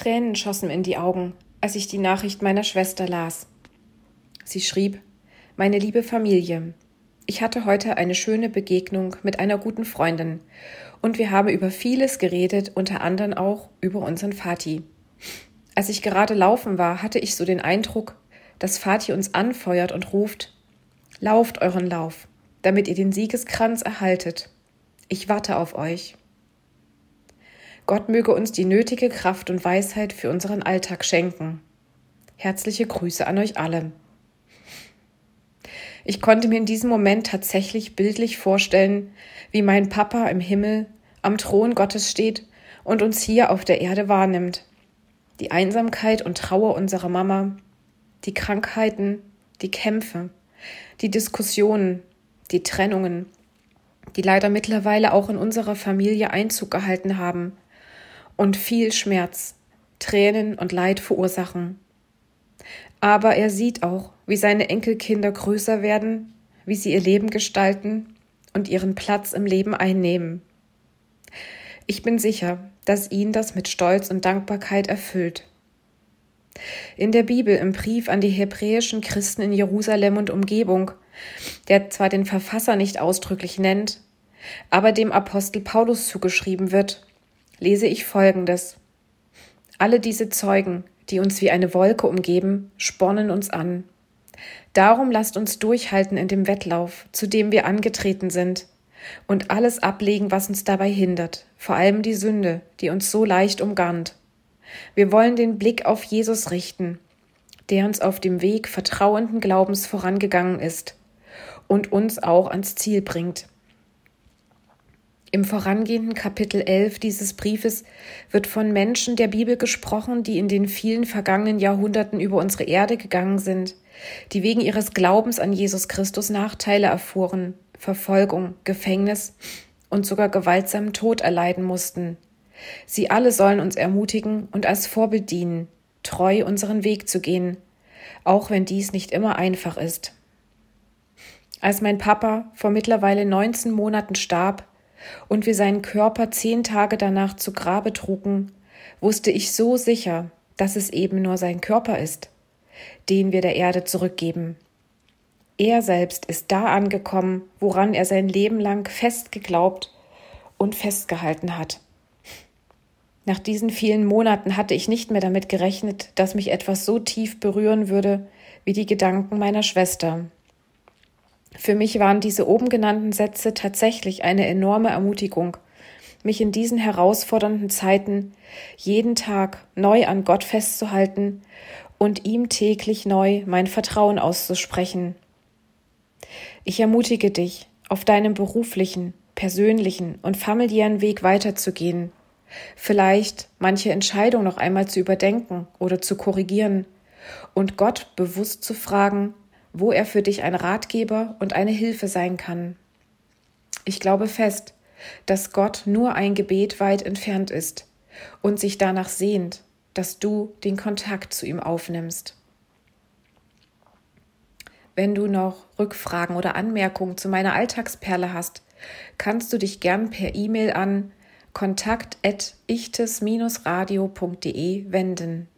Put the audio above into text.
Tränen schossen in die Augen, als ich die Nachricht meiner Schwester las. Sie schrieb Meine liebe Familie, ich hatte heute eine schöne Begegnung mit einer guten Freundin und wir haben über vieles geredet, unter anderem auch über unseren Vati. Als ich gerade laufen war, hatte ich so den Eindruck, dass Vati uns anfeuert und ruft Lauft euren Lauf, damit ihr den Siegeskranz erhaltet. Ich warte auf euch. Gott möge uns die nötige Kraft und Weisheit für unseren Alltag schenken. Herzliche Grüße an euch alle. Ich konnte mir in diesem Moment tatsächlich bildlich vorstellen, wie mein Papa im Himmel am Thron Gottes steht und uns hier auf der Erde wahrnimmt. Die Einsamkeit und Trauer unserer Mama, die Krankheiten, die Kämpfe, die Diskussionen, die Trennungen, die leider mittlerweile auch in unserer Familie Einzug gehalten haben und viel Schmerz, Tränen und Leid verursachen. Aber er sieht auch, wie seine Enkelkinder größer werden, wie sie ihr Leben gestalten und ihren Platz im Leben einnehmen. Ich bin sicher, dass ihn das mit Stolz und Dankbarkeit erfüllt. In der Bibel im Brief an die hebräischen Christen in Jerusalem und Umgebung, der zwar den Verfasser nicht ausdrücklich nennt, aber dem Apostel Paulus zugeschrieben wird, lese ich Folgendes. Alle diese Zeugen, die uns wie eine Wolke umgeben, spornen uns an. Darum lasst uns durchhalten in dem Wettlauf, zu dem wir angetreten sind, und alles ablegen, was uns dabei hindert, vor allem die Sünde, die uns so leicht umgarnt. Wir wollen den Blick auf Jesus richten, der uns auf dem Weg vertrauenden Glaubens vorangegangen ist und uns auch ans Ziel bringt. Im vorangehenden Kapitel 11 dieses Briefes wird von Menschen der Bibel gesprochen, die in den vielen vergangenen Jahrhunderten über unsere Erde gegangen sind, die wegen ihres Glaubens an Jesus Christus Nachteile erfuhren, Verfolgung, Gefängnis und sogar gewaltsamen Tod erleiden mussten. Sie alle sollen uns ermutigen und als Vorbild dienen, treu unseren Weg zu gehen, auch wenn dies nicht immer einfach ist. Als mein Papa vor mittlerweile 19 Monaten starb, und wir seinen Körper zehn Tage danach zu Grabe trugen, wusste ich so sicher, dass es eben nur sein Körper ist, den wir der Erde zurückgeben. Er selbst ist da angekommen, woran er sein Leben lang fest geglaubt und festgehalten hat. Nach diesen vielen Monaten hatte ich nicht mehr damit gerechnet, dass mich etwas so tief berühren würde wie die Gedanken meiner Schwester. Für mich waren diese oben genannten Sätze tatsächlich eine enorme Ermutigung, mich in diesen herausfordernden Zeiten jeden Tag neu an Gott festzuhalten und ihm täglich neu mein Vertrauen auszusprechen. Ich ermutige dich, auf deinem beruflichen, persönlichen und familiären Weg weiterzugehen, vielleicht manche Entscheidung noch einmal zu überdenken oder zu korrigieren und Gott bewusst zu fragen, wo er für dich ein Ratgeber und eine Hilfe sein kann. Ich glaube fest, dass Gott nur ein Gebet weit entfernt ist und sich danach sehnt, dass du den Kontakt zu ihm aufnimmst. Wenn du noch Rückfragen oder Anmerkungen zu meiner Alltagsperle hast, kannst du dich gern per E-Mail an kontakt@ichtes-radio.de wenden.